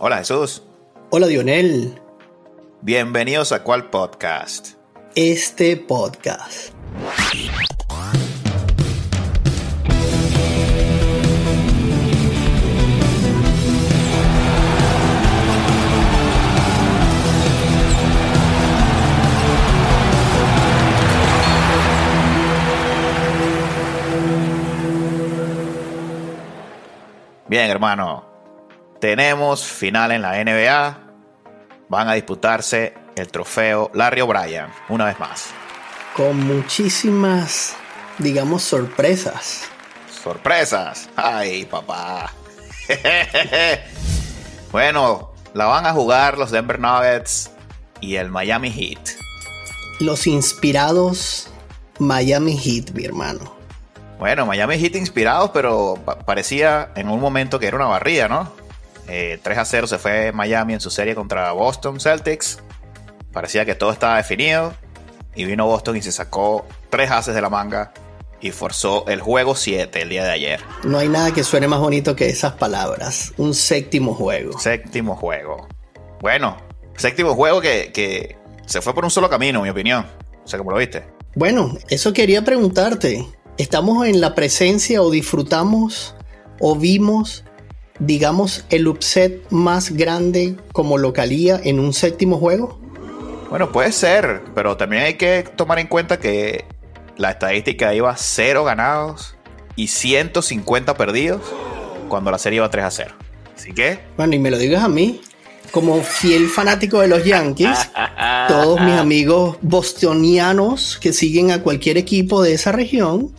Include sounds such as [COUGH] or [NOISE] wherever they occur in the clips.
Hola Jesús. Hola Dionel. Bienvenidos a cuál podcast. Este podcast. Bien, hermano. Tenemos final en la NBA. Van a disputarse el trofeo Larry O'Brien, una vez más. Con muchísimas, digamos, sorpresas. Sorpresas. Ay, papá. [LAUGHS] bueno, la van a jugar los Denver Nuggets y el Miami Heat. Los inspirados Miami Heat, mi hermano. Bueno, Miami Heat inspirados, pero parecía en un momento que era una barrida, ¿no? 3 eh, a 0 se fue Miami en su serie contra Boston Celtics. Parecía que todo estaba definido. Y vino Boston y se sacó tres haces de la manga y forzó el juego 7 el día de ayer. No hay nada que suene más bonito que esas palabras. Un séptimo juego. Séptimo juego. Bueno, séptimo juego que, que se fue por un solo camino, en mi opinión. O sea, ¿cómo lo viste? Bueno, eso quería preguntarte estamos en la presencia o disfrutamos o vimos, digamos, el upset más grande como localía en un séptimo juego? Bueno, puede ser, pero también hay que tomar en cuenta que la estadística iba 0 ganados y 150 perdidos cuando la serie iba 3 a 0. Así que... Bueno, y me lo digas a mí, como fiel fanático de los Yankees, [LAUGHS] todos mis amigos bostonianos que siguen a cualquier equipo de esa región,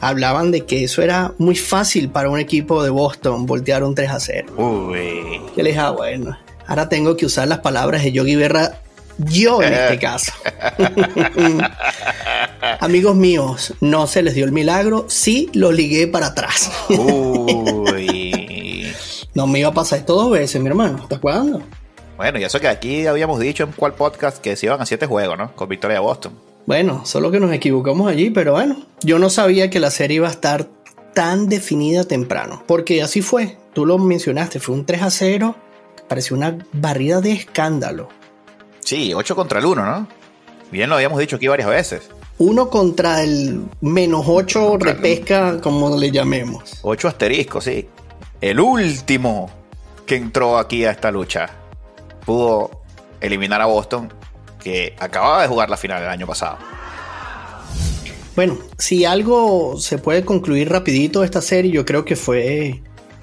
hablaban de que eso era muy fácil para un equipo de Boston voltear un 3 a 0. Uy. Yo le dije, ah, bueno, ahora tengo que usar las palabras de Yogi Berra yo en este [LAUGHS] caso. [LAUGHS] Amigos míos, no se les dio el milagro, sí lo ligué para atrás. Uy. [LAUGHS] no me iba a pasar esto dos veces, mi hermano. ¿Estás jugando? Bueno, y eso que aquí habíamos dicho en cuál podcast que se iban a siete juegos, ¿no? Con victoria de Boston. Bueno, solo que nos equivocamos allí, pero bueno, yo no sabía que la serie iba a estar tan definida temprano, porque así fue, tú lo mencionaste, fue un 3 a 0, pareció una barrida de escándalo. Sí, 8 contra el 1, ¿no? Bien lo habíamos dicho aquí varias veces. Uno contra el menos 8 repesca, como le llamemos. 8 asteriscos, sí. El último que entró aquí a esta lucha pudo eliminar a Boston que acababa de jugar la final del año pasado. Bueno, si algo se puede concluir rapidito de esta serie, yo creo que fue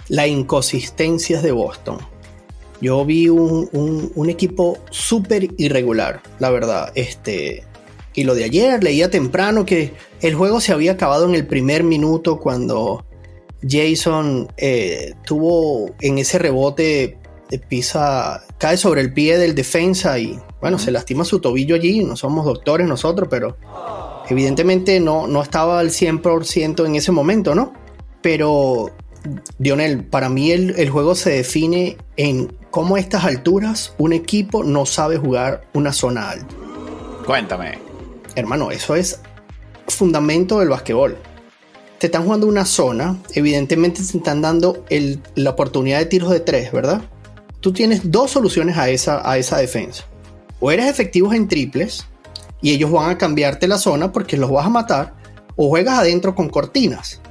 la inconsistencia de Boston. Yo vi un, equipo súper irregular, la verdad. Este, y lo de ayer, leía temprano que el juego se había acabado en el primer minuto cuando Jason eh, tuvo en ese rebote pisa, cae sobre el pie del defensa y bueno, se lastima su tobillo allí, no somos doctores nosotros, pero evidentemente no, no estaba al 100% en ese momento, ¿no? Pero, Dionel, para mí el, juego se define en cómo a estas alturas un equipo no sabe jugar una zona alta. Cuéntame. Hermano, eso es fundamento del basquetbol. Te están jugando una zona, evidentemente te están dando la oportunidad de tiros de tres, ¿verdad? tú tienes dos soluciones a esa, a esa defensa. O eres efectivos en triples y ellos van a cambiarte la zona porque los vas a matar, o juegas adentro con cortinas.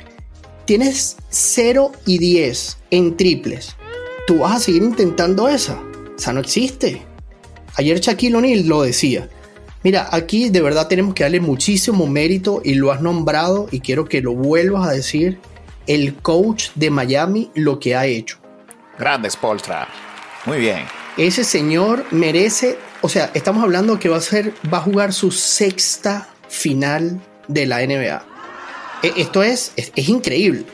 Tienes 0 y 10 en triples. Tú vas a seguir intentando esa. O sea, no existe. Ayer Shaquille O'Neal lo decía. Mira, aquí de verdad tenemos que darle muchísimo mérito y lo has nombrado y quiero que lo vuelvas a decir. El coach de Miami lo que ha hecho. Grande Spolstra. Muy bien. Ese señor merece, o sea, estamos hablando que va a ser, va a jugar su sexta final de la NBA. E, esto es, es, increíble,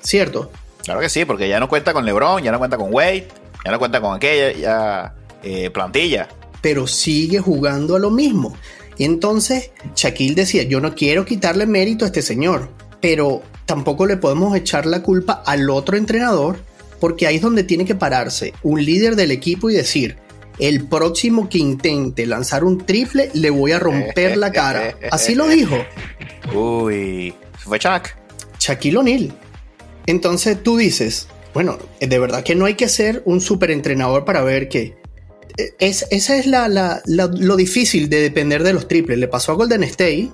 ¿cierto? Claro que sí, porque ya no cuenta con LeBron, ya no cuenta con Wade, ya no cuenta con aquella eh, plantilla. Pero sigue jugando a lo mismo. Y entonces Shaquille decía, yo no quiero quitarle mérito a este señor, pero tampoco le podemos echar la culpa al otro entrenador porque ahí es donde tiene que pararse un líder del equipo y decir, el próximo que intente lanzar un triple le voy a romper la cara. Así lo dijo. Uy, fue Chuck. Shaquille O'Neal. Entonces tú dices, bueno, de verdad que no hay que ser un super entrenador para ver que eh, es, esa es lo difícil de depender de los triples. Le pasó a Golden State,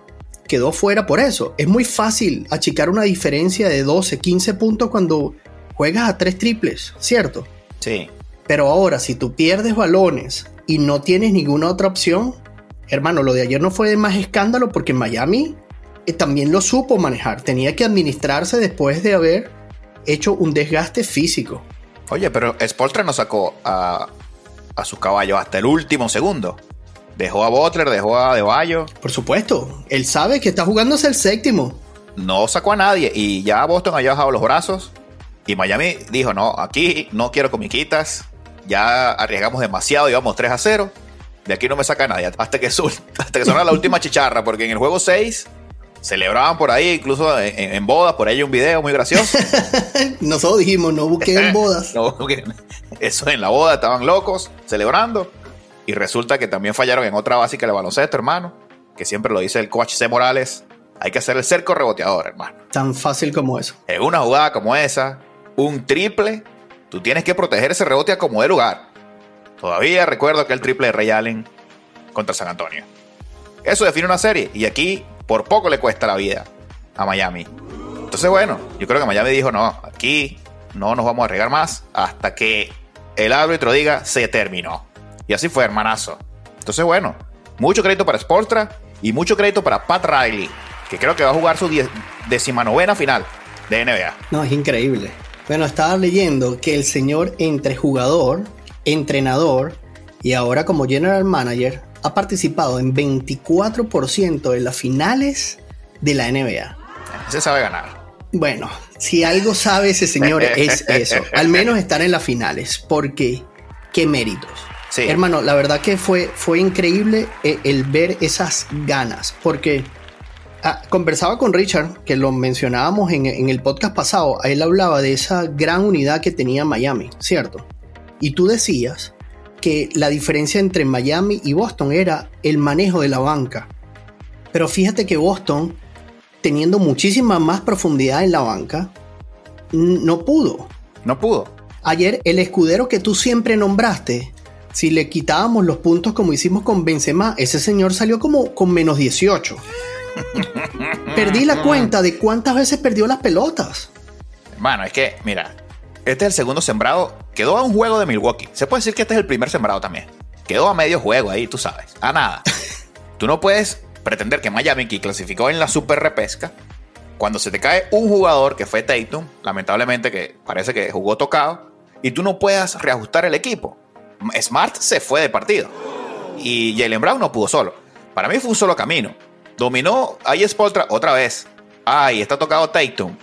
quedó fuera por eso. Es muy fácil achicar una diferencia de 12, 15 puntos cuando juegas a tres triples, ¿cierto? Sí. Pero ahora, si tú pierdes balones y no tienes ninguna otra opción, hermano, lo de ayer no fue de más escándalo porque Miami eh, también lo supo manejar. Tenía que administrarse después de haber hecho un desgaste físico. Oye, pero Spoltra no sacó a, a sus caballos hasta el último segundo. Dejó a Butler, dejó a De Por supuesto, él sabe que está jugándose el séptimo. No sacó a nadie y ya Boston había bajado los brazos. Y Miami dijo, no, aquí no quiero comiquitas. Ya arriesgamos demasiado, íbamos 3 a 0. De aquí no me saca nadie. Hasta que, [LAUGHS] hasta que sonara la última chicharra, porque en el juego 6 celebraban por ahí, incluso en, bodas, por ahí hay un video muy gracioso. [LAUGHS] Nosotros dijimos, no busquen en bodas. [LAUGHS] no Eso en la boda estaban locos, celebrando. Y resulta que también fallaron en otra básica de baloncesto, hermano. Que siempre lo dice el coach C. Morales. Hay que hacer el cerco reboteador, hermano. Tan fácil como eso. En una jugada como esa, un triple, tú tienes que proteger ese rebote a como de lugar. Todavía recuerdo aquel triple de Ray Allen contra San Antonio. Eso define una serie. Y aquí por poco le cuesta la vida a Miami. Entonces, bueno, yo creo que Miami dijo, no, aquí no nos vamos a arriesgar más hasta que el árbitro diga se terminó. Y así fue, hermanazo. Entonces, bueno, mucho crédito para Sportra y mucho crédito para Pat Riley, que creo que va a jugar su decimanovena final de NBA. No, es increíble. Bueno, estaba leyendo que el señor entre jugador, entrenador y ahora como general manager ha participado en 24% de las finales de la NBA. Se sabe ganar. Bueno, si algo sabe ese señor [LAUGHS] es eso, al menos estar en las finales, porque qué méritos. Sí. Hermano, la verdad que fue, fue increíble eh, el, ver esas ganas, porque ah, conversaba con Richard, que lo mencionábamos en, en el podcast pasado, él hablaba de esa gran unidad que tenía Miami, ¿cierto? Y tú decías que la diferencia entre Miami y Boston era el manejo de la banca. Pero fíjate que Boston, teniendo muchísima más profundidad en la banca, no pudo. No pudo. Ayer el escudero que tú siempre nombraste, si le quitábamos los puntos como hicimos con Benzema, ese señor salió como con menos 18. Perdí la cuenta de cuántas veces perdió las pelotas. Bueno, es que, mira, este es el segundo sembrado. Quedó a un juego de Milwaukee. Se puede decir que este es el primer sembrado también. Quedó a medio juego ahí, tú sabes. A nada. [LAUGHS] tú no puedes pretender que Miami, que clasificó en la super repesca, cuando se te cae un jugador que fue Tatum, lamentablemente que parece que jugó tocado, y tú no puedas reajustar el equipo. Smart se fue de partido. Y Jalen Brown no pudo solo. Para mí fue un solo camino. Dominó ahí Spoltra otra vez. Ay, está tocado Tatum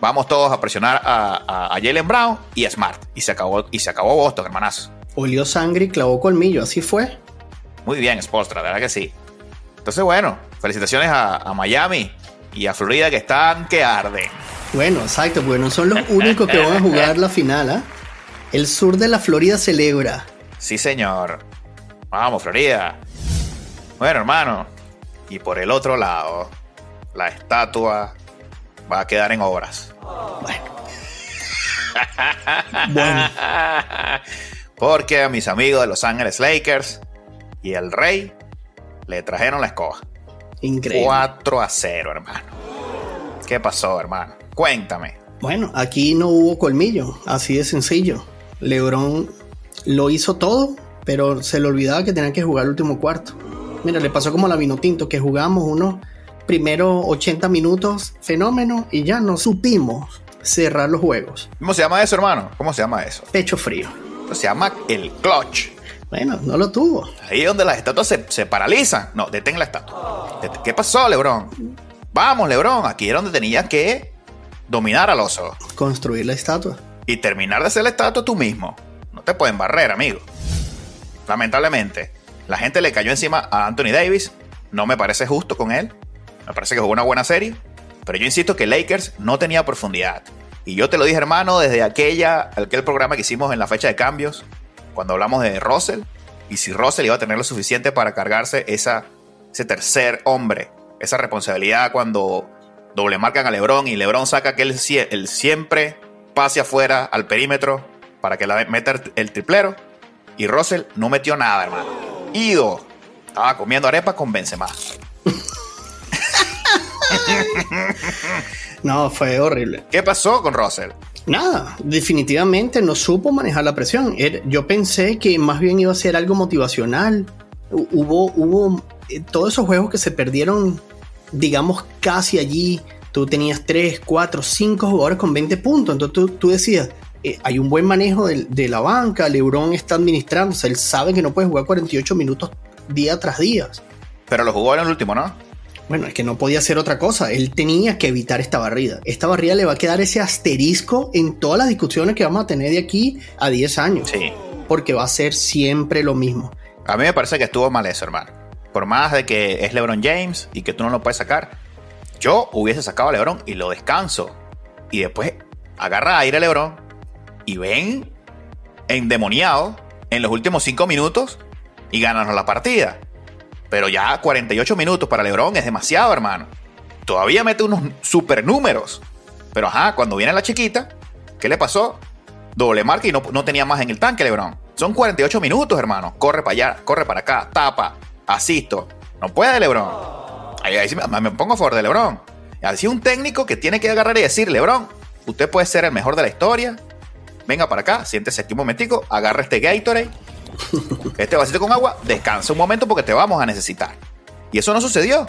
vamos todos a presionar a, Jalen Brown y a Smart. Y se acabó, y se acabó Boston, hermanazo. Olió sangre y clavó colmillo, así fue. Muy bien, Spolstra, verdad que sí. Entonces, bueno, felicitaciones a, Miami y a Florida que están que arden. Bueno, exacto, porque no son los únicos que van a jugar la final, ¿ah? El sur de la Florida celebra. Sí, señor. Vamos, Florida. Bueno, hermano. Y por el otro lado, la estatua va a quedar en obras. [LAUGHS] Bueno. Porque a mis amigos de Los Ángeles Lakers y el Rey le trajeron la escoba. Increíble. 4 a 0, hermano. ¿Qué pasó, hermano? Cuéntame. Bueno, aquí no hubo colmillo, así de sencillo. LeBron lo hizo todo, pero se le olvidaba que tenía que jugar el último cuarto. Mira, le pasó como a la Vinotinto, que jugamos uno primero 80 minutos, fenómeno, y ya no supimos cerrar los juegos. ¿Cómo se llama eso, hermano? ¿Cómo se llama eso? Pecho frío. se llama el clutch. Bueno, no lo tuvo. Ahí es donde las estatuas se, paralizan. No, detén la estatua. ¿Qué pasó, Lebron? Vamos, Lebron. Aquí era donde tenías que dominar al oso. Construir la estatua. Y terminar de hacer la estatua tú mismo. No te pueden barrer, amigo. Lamentablemente, la gente le cayó encima a Anthony Davis. No me parece justo con él. Me parece que jugó una buena serie. Pero yo insisto que Lakers no tenía profundidad. Y yo te lo dije, hermano, desde aquella, aquel programa que hicimos en la fecha de cambios, cuando hablamos de Russell, y si Russell iba a tener lo suficiente para cargarse esa, ese tercer hombre, esa responsabilidad cuando doble marcan a LeBron y LeBron saca aquel el siempre pase afuera al perímetro para que la meta el triplero. Y Russell no metió nada, hermano. Ido. Estaba comiendo arepa con Benzema. [LAUGHS] no, fue horrible. ¿Qué pasó con Russell? Nada, definitivamente no supo manejar la presión. Yo pensé que más bien iba a ser algo motivacional. Hubo, hubo eh, todos esos juegos que se perdieron, digamos, casi allí. Tú tenías 3, 4, 5 jugadores con 20 puntos. Entonces tú, decías, eh, hay un buen manejo de, la banca. LeBron está administrando. él sabe que no puede jugar 48 minutos día tras día. Pero lo jugó en el último, ¿no? Bueno, es que no podía hacer otra cosa. Él tenía que evitar esta barrida. Esta barrida le va a quedar ese asterisco en todas las discusiones que vamos a tener de aquí a 10 años. Sí. Porque va a ser siempre lo mismo. A mí me parece que estuvo mal eso, hermano. Por más de que es LeBron James y que tú no lo puedes sacar, yo hubiese sacado a LeBron y lo descanso. Y después agarra aire a LeBron y ven endemoniado en los últimos 5 minutos y gananos la partida. Pero ya 48 minutos para LeBron es demasiado, hermano. Todavía mete unos super números. Pero ajá, cuando viene la chiquita, ¿qué le pasó? Doble marca y no, tenía más en el tanque, LeBron. Son 48 minutos, hermano. Corre para allá, corre para acá, tapa, asisto. No puede, LeBron. Ahí, me, pongo a favor de LeBron. Así un técnico que tiene que agarrar y decir, LeBron, usted puede ser el mejor de la historia. Venga para acá, siéntese aquí un momentico, agarra este Gatorade [LAUGHS] este vasito con agua, descansa un momento porque te vamos a necesitar. Y eso no sucedió.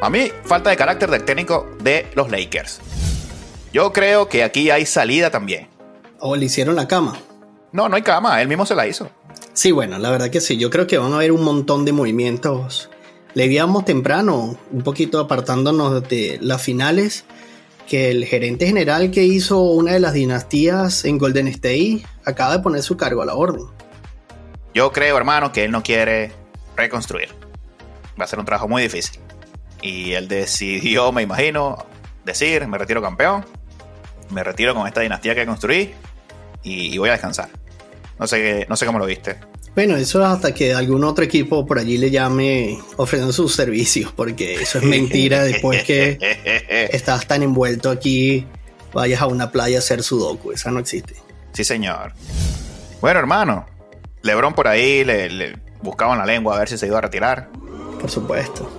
A mí, falta de carácter del técnico de los Lakers. Yo creo que aquí hay salida también. ¿O le hicieron la cama? No, no hay cama, él mismo se la hizo. Sí, bueno, la verdad que sí. Yo creo que van a haber un montón de movimientos. Le digamos temprano, un poquito apartándonos de las finales, que el gerente general que hizo una de las dinastías en Golden State acaba de poner su cargo a la orden. Yo creo, hermano, que él no quiere reconstruir. Va a ser un trabajo muy difícil. Y él decidió, me imagino, decir, me retiro campeón, me retiro con esta dinastía que construí y, voy a descansar. No sé, no sé cómo lo viste. Bueno, eso es hasta que algún otro equipo por allí le llame ofreciendo sus servicios, porque eso es mentira. [LAUGHS] Después que estás tan envuelto aquí, vayas a una playa a hacer sudoku. Esa no existe. Sí, señor. Bueno, hermano, Lebron por ahí le, le buscaban la lengua a ver si se iba a retirar. Por supuesto.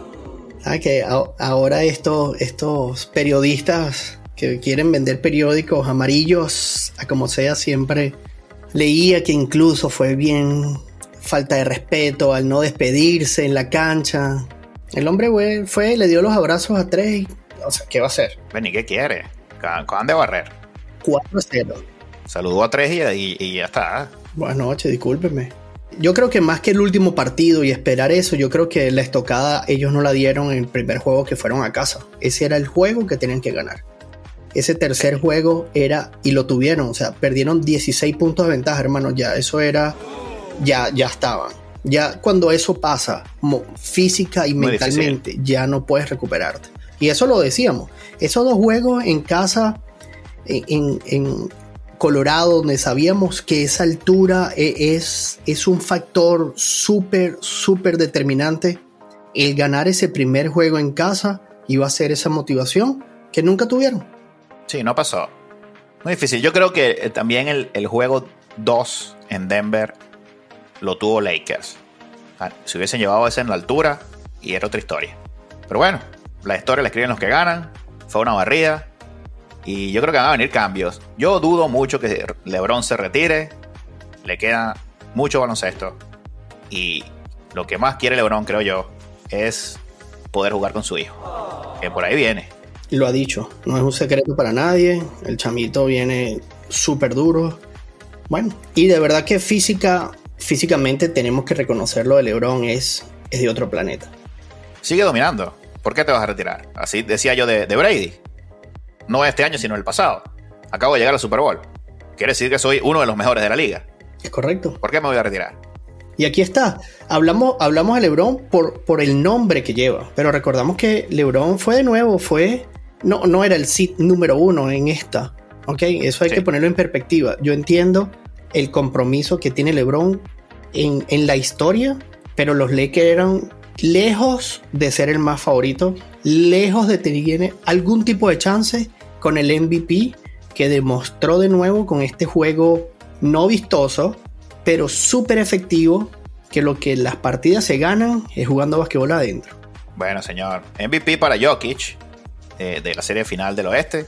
Ah, que ahora estos, estos periodistas que quieren vender periódicos amarillos, a como sea, siempre leía que incluso fue bien falta de respeto al no despedirse en la cancha. El hombre fue, fue le dio los abrazos a tres. O sea, ¿qué va a hacer? Ven, ¿y qué quiere? Acaban de barrer. 4-0. Saludó a tres y, y ya está. Buenas noches, discúlpeme. Yo creo que más que el último partido y esperar eso, yo creo que la estocada ellos no la dieron en el primer juego que fueron a casa. Ese era el juego que tenían que ganar. Ese tercer juego era, y lo tuvieron, o sea, perdieron 16 puntos de ventaja, hermano, ya eso era, ya, ya estaban. Ya cuando eso pasa, física y mentalmente, ya no puedes recuperarte. Y eso lo decíamos. Esos dos juegos en casa, en, Colorado, donde sabíamos que esa altura e, es, es un factor súper, súper determinante. El ganar ese primer juego en casa iba a ser esa motivación que nunca tuvieron. Sí, no pasó. Muy difícil. Yo creo que eh, también el, juego 2 en Denver lo tuvo Lakers. Si hubiesen llevado ese en la altura, y era otra historia. Pero bueno, la historia la escriben los que ganan. Fue una barrida. Y yo creo que van a venir cambios. Yo dudo mucho que LeBron se retire. Le queda mucho baloncesto. Y lo que más quiere LeBron, creo yo, es poder jugar con su hijo. Que por ahí viene. Lo ha dicho. No es un secreto para nadie. El chamito viene súper duro. Bueno, y de verdad que física, físicamente tenemos que reconocerlo de LeBron es, es de otro planeta. Sigue dominando. ¿Por qué te vas a retirar? Así decía yo de, de Brady no este año, sino el pasado. Acabo de llegar al Super Bowl. Quiere decir que soy uno de los mejores de la liga. Es correcto. ¿Por qué me voy a retirar? Y aquí está. Hablamos, hablamos de LeBron por, por el nombre que lleva. Pero recordamos que LeBron fue de nuevo, fue. No, no era el sit número uno en esta. ¿Ok? Eso hay que ponerlo en perspectiva. Yo entiendo el compromiso que tiene LeBron en, en la historia, pero los Lakers eran lejos de ser el más favorito, lejos de tener algún tipo de chance con el MVP, que demostró de nuevo con este juego no vistoso, pero súper efectivo, que lo que las partidas se ganan es jugando basquetbol adentro. Bueno, señor. MVP para Jokic eh, de la serie final del oeste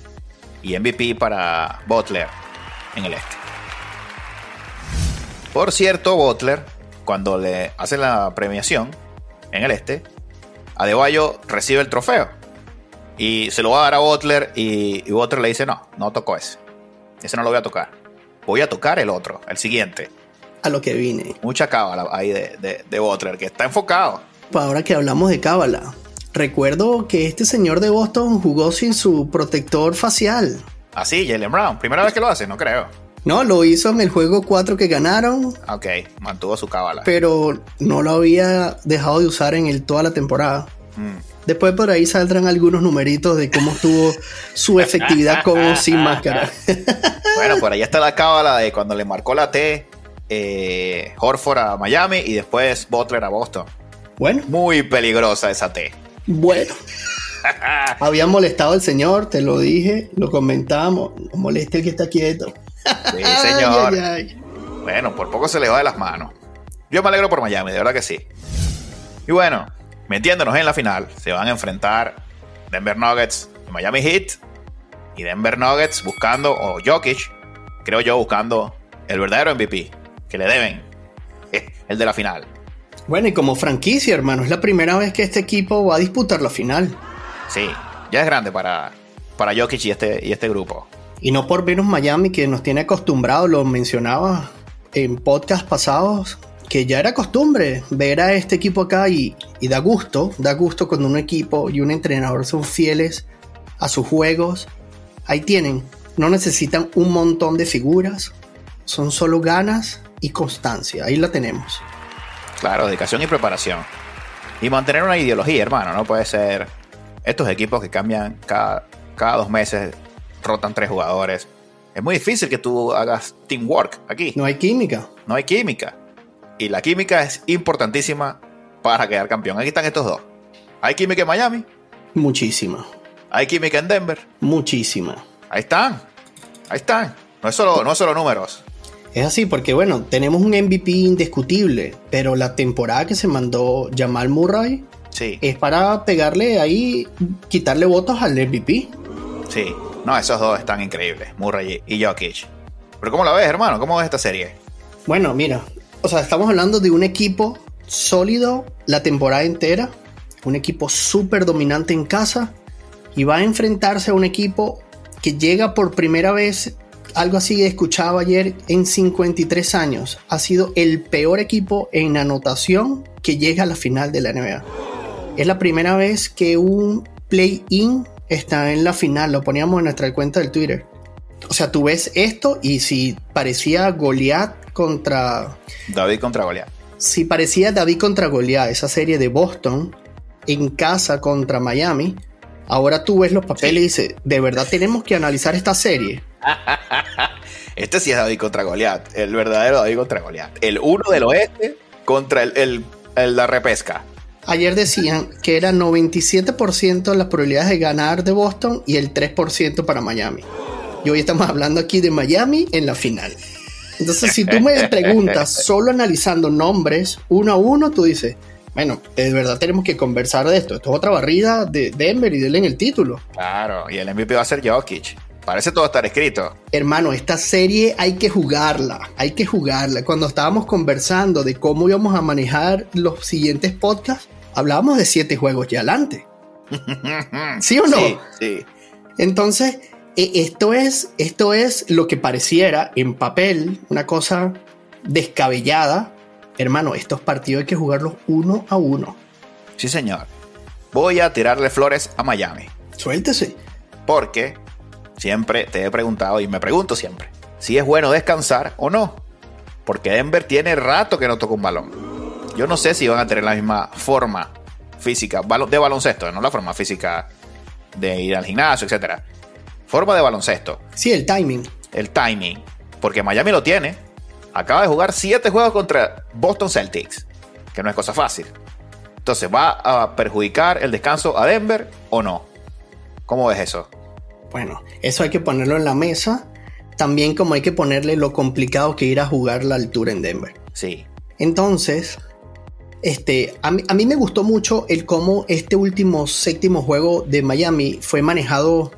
y MVP para Butler en el este. Por cierto, Butler, cuando le hacen la premiación en el este, Adebayo recibe el trofeo y se lo va a dar a Butler y, Butler le dice, no, no tocó ese. Ese no lo voy a tocar. Voy a tocar el otro, el siguiente. A lo que vine. Mucha cábala ahí de, de, Butler, que está enfocado. Pues ahora que hablamos de cábala, recuerdo que este señor de Boston jugó sin su protector facial. Ah, sí, Jalen Brown. Primera vez que lo hace, no creo. No, lo hizo en el juego 4 que ganaron. Ok, mantuvo su cábala. Pero no lo había dejado de usar en el, toda la temporada. Mm. Después por ahí saldrán algunos numeritos de cómo estuvo su efectividad con o sin máscara. [LAUGHS] bueno, por ahí está la cábala de cuando le marcó la T eh, Horford a Miami y después Butler a Boston. Bueno. Muy peligrosa esa T. Bueno. [LAUGHS] Había molestado al señor, te lo dije, lo comentamos. No moleste el que está quieto. Sí, [LAUGHS] señor. Bueno, por poco se le va de las manos. Yo me alegro por Miami, de verdad que sí. Y bueno, metiéndonos en la final, se van a enfrentar Denver Nuggets y Miami Heat. Y Denver Nuggets buscando, o Jokic, creo yo, buscando el verdadero MVP que le deben, [LAUGHS] el de la final. Bueno, y como franquicia, hermano, es la primera vez que este equipo va a disputar la final. Sí, ya es grande para, para Jokic y este, y este grupo. Y no por menos Miami, que nos tiene acostumbrados, lo mencionaba en podcast pasados, que ya era costumbre ver a este equipo acá y, da gusto, da gusto cuando un equipo y un entrenador son fieles a sus juegos. Ahí tienen, no necesitan un montón de figuras, son solo ganas y constancia, ahí la tenemos. Claro, dedicación y preparación. Y mantener una ideología, hermano, no puede ser estos equipos que cambian cada, cada dos meses, rotan tres jugadores. Es muy difícil que tú hagas teamwork aquí. No hay química. No hay química. Y la química es importantísima para quedar campeón. Aquí están estos dos. ¿Hay química en Miami? Muchísima. ¿Hay química en Denver? Muchísima. Ahí están. Ahí están. No es solo, no es solo números. Es así, porque bueno, tenemos un MVP indiscutible, pero la temporada que se mandó Jamal Murray sí. es para pegarle ahí, quitarle votos al MVP. Sí, no, esos dos están increíbles, Murray y Jokic. Pero ¿cómo la ves, hermano? ¿Cómo ves esta serie? Bueno, mira, o sea, estamos hablando de un equipo sólido la temporada entera, un equipo súper dominante en casa y va a enfrentarse a un equipo que llega por primera vez, algo así he escuchado ayer, en 53 años. Ha sido el peor equipo en anotación que llega a la final de la NBA. Es la primera vez que un play-in está en la final, lo poníamos en nuestra cuenta del Twitter. O sea, tú ves esto y si parecía Goliath contra. David contra Goliath. Si parecía David contra Goliath, esa serie de Boston en casa contra Miami, ahora tú ves los papeles y dices, de verdad tenemos que analizar esta serie. [LAUGHS] este sí es David contra Goliath, el verdadero David contra Goliath. El uno del oeste contra el, el, la repesca. Ayer decían que era 97% las probabilidades de ganar de Boston y el 3% para Miami. Y hoy estamos hablando aquí de Miami en la final. Entonces, si tú me [LAUGHS] preguntas solo analizando nombres uno a uno, tú dices, bueno, de verdad tenemos que conversar de esto. Esto es otra barrida de Denver y denle en el título. Claro, y el MVP va a ser Jokic. Parece todo estar escrito. Hermano, esta serie hay que jugarla, hay que jugarla. Cuando estábamos conversando de cómo íbamos a manejar los siguientes podcasts, hablábamos de siete juegos ya adelante. [LAUGHS] ¿Sí o no? Sí, sí. Entonces, e, esto es, esto es lo que pareciera en papel una cosa descabellada. Hermano, estos partidos hay que jugarlos uno a uno. Sí, señor. Voy a tirarle flores a Miami. Suéltese. Porque siempre te he preguntado y me pregunto siempre si es bueno descansar o no. Porque Denver tiene rato que no toca un balón. Yo no sé si van a tener la misma forma física de baloncesto, no la forma física de ir al gimnasio, etcétera Forma de baloncesto. Sí, el timing. El timing. Porque Miami lo tiene. Acaba de jugar siete juegos contra Boston Celtics. Que no es cosa fácil. Entonces, ¿va a perjudicar el descanso a Denver o no? ¿Cómo ves eso? Bueno, eso hay que ponerlo en la mesa. También como hay que ponerle lo complicado que ir a jugar la altura en Denver. Sí. Entonces, este, a mí, me gustó mucho el cómo este último séptimo juego de Miami fue manejado.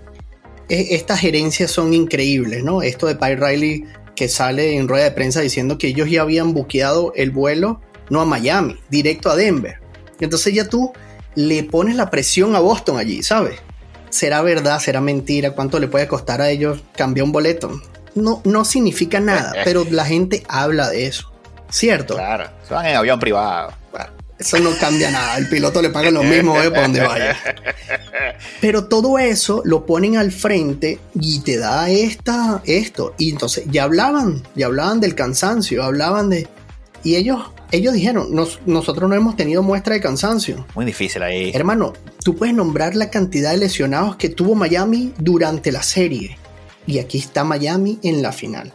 E, estas gerencias son increíbles, ¿no? Esto de Pi Riley que sale en rueda de prensa diciendo que ellos ya habían buqueado el vuelo no a Miami, directo a Denver. Entonces ya tú le pones la presión a Boston allí, ¿sabes? ¿Será verdad? ¿Será mentira? ¿Cuánto le puede costar a ellos cambiar un boleto? No, no significa nada, pero la gente habla de eso. ¿Cierto? Claro, se van en avión privado. eso no cambia nada. El piloto le paga lo mismo ¿eh? por donde vaya. [LAUGHS] Pero todo eso lo ponen al frente y te da esta, esto. Y entonces ya hablaban, ya hablaban del cansancio, hablaban de. Y ellos ellos dijeron, nosotros no hemos tenido muestra de cansancio. Muy difícil ahí. Hermano, tú puedes nombrar la cantidad de lesionados que tuvo Miami durante la serie. Y aquí está Miami en la final.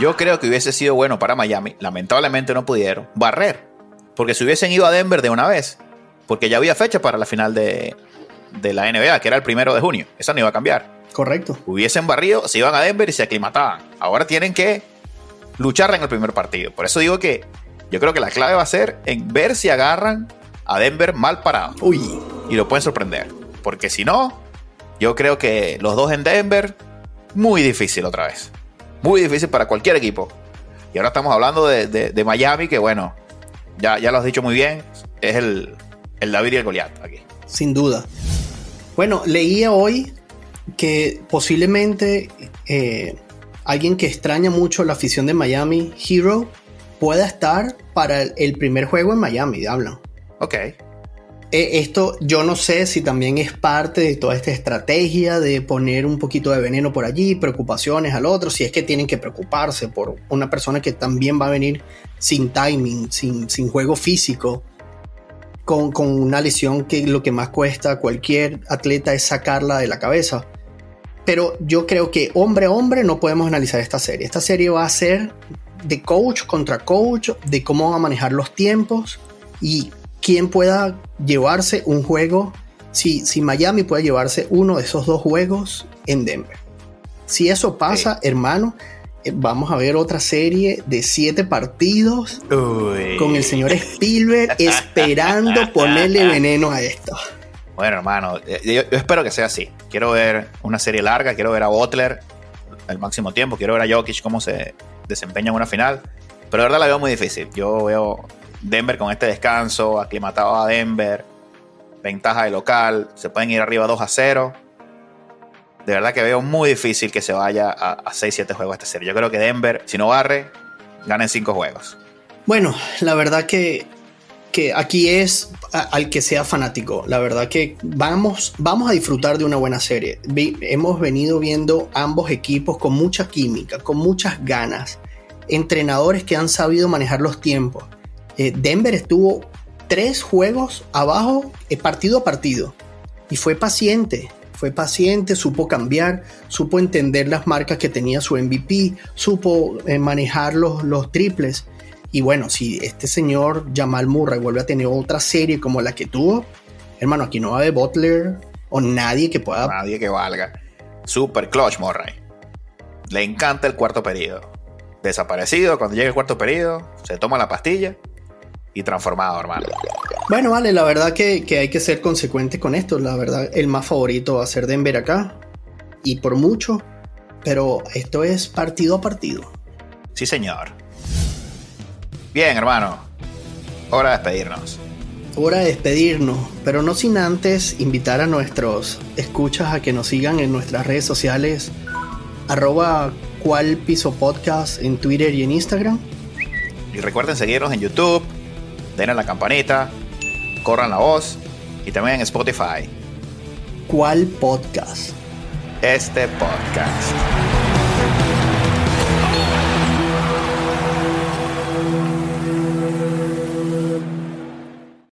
Yo creo que hubiese sido bueno para Miami. Lamentablemente no pudieron barrer. Porque si hubiesen ido a Denver de una vez. Porque ya había fecha para la final de, de la NBA, que era el primero de junio. Esa no iba a cambiar. Correcto. Hubiesen barrido, se iban a Denver y se aclimataban. Ahora tienen que luchar en el primer partido. Por eso digo que yo creo que la clave va a ser en ver si agarran a Denver mal parado. Uy. Y lo pueden sorprender. Porque si no, yo creo que los dos en Denver, muy difícil otra vez. Muy difícil para cualquier equipo. Y ahora estamos hablando de, Miami, que bueno, ya, ya lo has dicho muy bien, es el, el David y el Goliath aquí. Sin duda. Bueno, leía hoy que posiblemente eh, alguien que extraña mucho la afición de Miami, Hero, pueda estar para el primer juego en Miami, hablan. Ok. E, esto yo no sé si también es parte de toda esta estrategia de poner un poquito de veneno por allí, preocupaciones al otro, si es que tienen que preocuparse por una persona que también va a venir sin timing, sin, sin juego físico, con, con, una lesión que lo que más cuesta a cualquier atleta es sacarla de la cabeza. Pero yo creo que hombre a hombre no podemos analizar esta serie. Esta serie va a ser de coach contra coach, de cómo van a manejar los tiempos y quién pueda llevarse un juego, si, si Miami puede llevarse uno de esos dos juegos en Denver. Si eso pasa, hermano, eh, vamos a ver otra serie de siete partidos con el señor Spielberg esperando ponerle veneno a esto. Bueno, hermano, eh, yo, espero que sea así. Quiero ver una serie larga, quiero ver a Butler al máximo tiempo, quiero ver a Jokic cómo se, desempeña en una final. Pero de verdad la veo muy difícil. Yo veo Denver con este descanso, aclimatado a Denver, ventaja de local, se pueden ir arriba 2 a 0. De verdad que veo muy difícil que se vaya a, 6-7 juegos esta serie. Yo creo que Denver, si no barre, gana en 5 juegos. Bueno, la verdad que, que aquí es al que sea fanático. La verdad que vamos, vamos a disfrutar de una buena serie. hemos venido viendo ambos equipos con mucha química, con muchas ganas entrenadores que han sabido manejar los tiempos. Eh, Denver estuvo tres juegos abajo, eh, partido a partido, y fue paciente. Fue paciente, supo cambiar, supo entender las marcas que tenía su MVP, supo eh, manejar los, los triples. Y bueno, si este señor Jamal Murray vuelve a tener otra serie como la que tuvo, hermano, aquí no va a haber Butler o nadie que pueda. Nadie que valga. Super clutch Murray. Le encanta el cuarto periodo desaparecido. Cuando llega el cuarto periodo, se toma la pastilla y transformado, hermano. Bueno, vale, la verdad que, hay que ser consecuente con esto. La verdad, el más favorito va a ser Denver acá. Y por mucho. Pero esto es partido a partido. Sí, señor. Bien, hermano. Hora de despedirnos. Hora de despedirnos, pero no sin antes invitar a nuestros escuchas a que nos sigan en nuestras redes sociales arroba cual piso podcast en Twitter y en Instagram. Y recuerden seguirnos en YouTube, denle a la campanita, corran la voz y también en Spotify. ¿Cuál podcast? Este podcast.